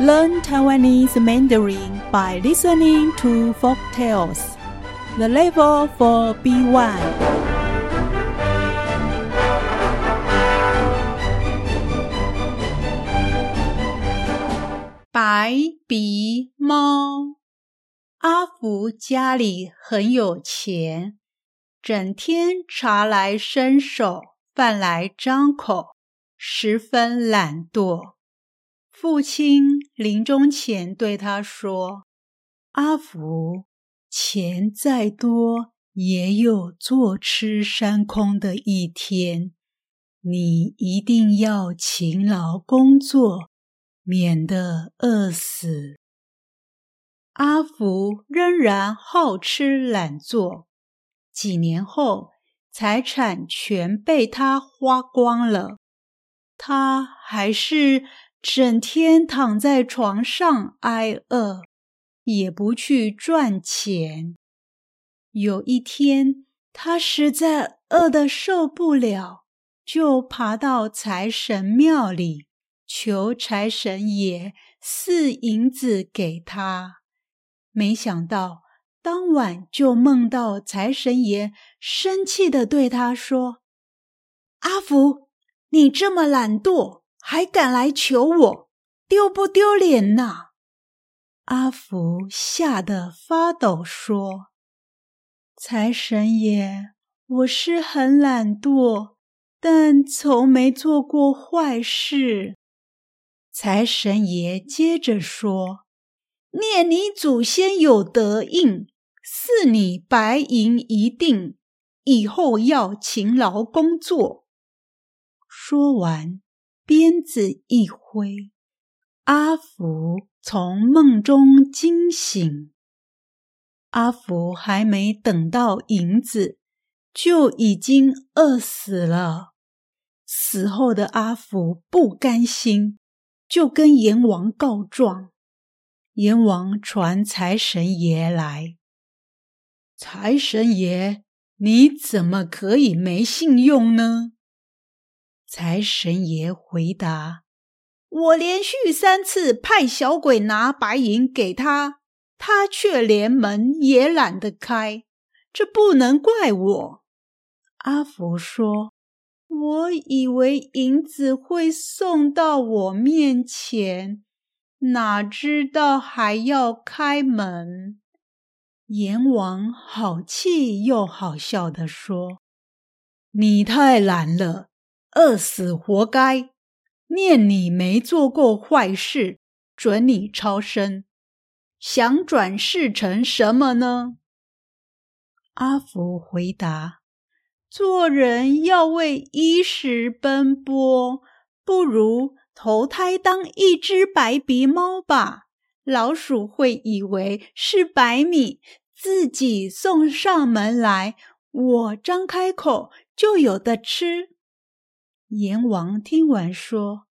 Learn Taiwanese Mandarin by listening to folk tales. The level for B1. 白鼻猫。阿福家里很有钱，整天茶来伸手，饭来张口，十分懒惰。 父亲临终前对他说：“阿福，钱再多，也有坐吃山空的一天。你一定要勤劳工作，免得饿死。”阿福仍然好吃懒做，几年后，财产全被他花光了，他还是。整天躺在床上挨饿，也不去赚钱。有一天，他实在饿得受不了，就爬到财神庙里求财神爷赐银子给他。没想到当晚就梦到财神爷生气的对他说：“阿福，你这么懒惰。”还敢来求我，丢不丢脸呐？阿福吓得发抖，说：“财神爷，我是很懒惰，但从没做过坏事。”财神爷接着说：“念你祖先有德应，赐你白银一锭，以后要勤劳工作。”说完。鞭子一挥，阿福从梦中惊醒。阿福还没等到银子，就已经饿死了。死后的阿福不甘心，就跟阎王告状。阎王传财神爷来，财神爷，你怎么可以没信用呢？财神爷回答：“我连续三次派小鬼拿白银给他，他却连门也懒得开，这不能怪我。”阿福说：“我以为银子会送到我面前，哪知道还要开门。”阎王好气又好笑的说：“你太懒了。”饿死活该！念你没做过坏事，准你超生。想转世成什么呢？阿福回答：“做人要为衣食奔波，不如投胎当一只白鼻猫吧。老鼠会以为是白米，自己送上门来，我张开口就有的吃。”阎王听完说：“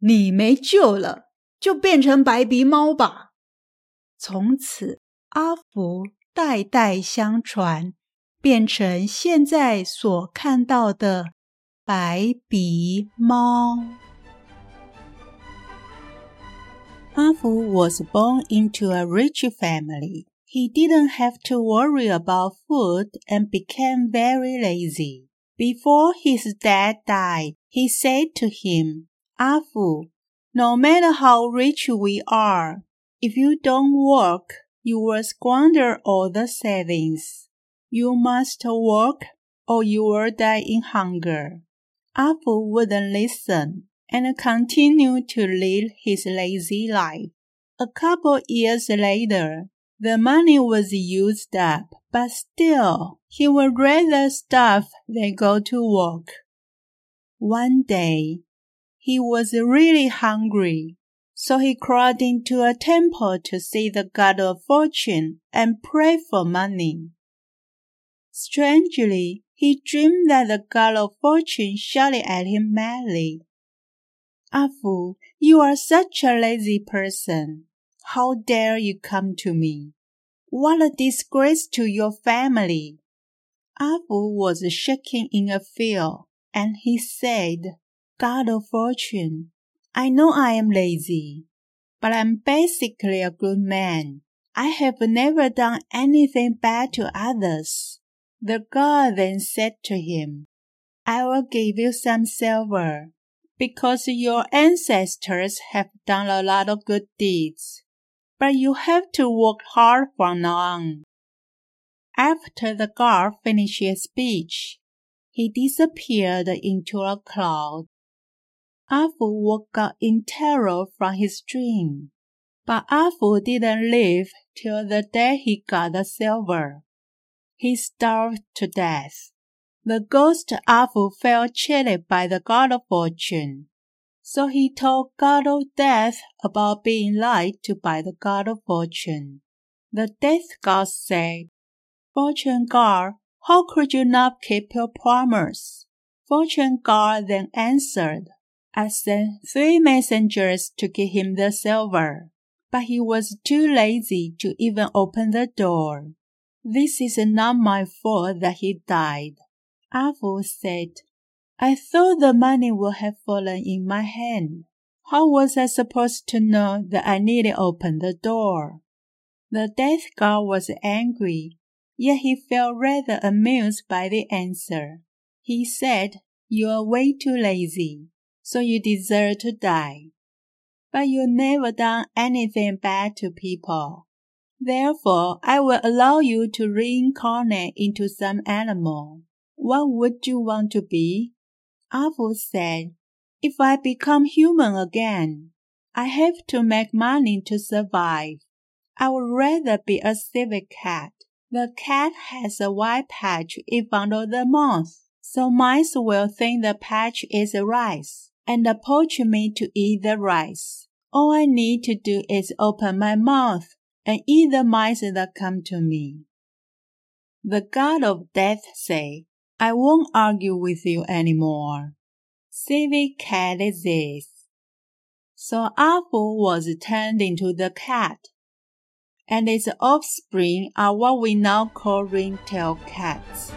你没救了，就变成白鼻猫吧。”从此，阿福代代相传，变成现在所看到的白鼻猫。阿福 was born into a rich family. He didn't have to worry about food and became very lazy. Before his dad died, he said to him, Afu, no matter how rich we are, if you don't work, you will squander all the savings. You must work or you will die in hunger. Afu wouldn't listen and continued to lead his lazy life. A couple years later, the money was used up, but still, he would rather starve than go to work. One day, he was really hungry, so he crawled into a temple to see the god of fortune and pray for money. Strangely, he dreamed that the god of fortune shouted at him madly. Afu, you are such a lazy person. How dare you come to me? What a disgrace to your family! Afu was shaking in a fear, and he said, God of fortune, I know I am lazy, but I'm basically a good man. I have never done anything bad to others. The god then said to him, I will give you some silver, because your ancestors have done a lot of good deeds. But you have to work hard from now on. After the god finished his speech, he disappeared into a cloud. Afu woke up in terror from his dream. But Afu didn't live till the day he got the silver. He starved to death. The ghost Afu Fu felt chilled by the god of fortune. So he told God of Death about being lied to by the god of fortune. The death god said, Fortune god, how could you not keep your promise? Fortune God then answered, I sent three messengers to give him the silver, but he was too lazy to even open the door. This is not my fault that he died. A Fu said, I thought the money would have fallen in my hand. How was I supposed to know that I needed open the door? The death god was angry yet he felt rather amused by the answer. He said, You are way too lazy, so you deserve to die. But you never done anything bad to people. Therefore, I will allow you to reincarnate into some animal. What would you want to be? A Fu said, If I become human again, I have to make money to survive. I would rather be a civet cat. The cat has a white patch in front of the mouth, so mice will think the patch is rice and approach me to eat the rice. All I need to do is open my mouth and eat the mice that come to me. The god of death say, I won't argue with you anymore. Civet cat is this. So A was turned into the cat and its offspring are what we now call ringtail cats.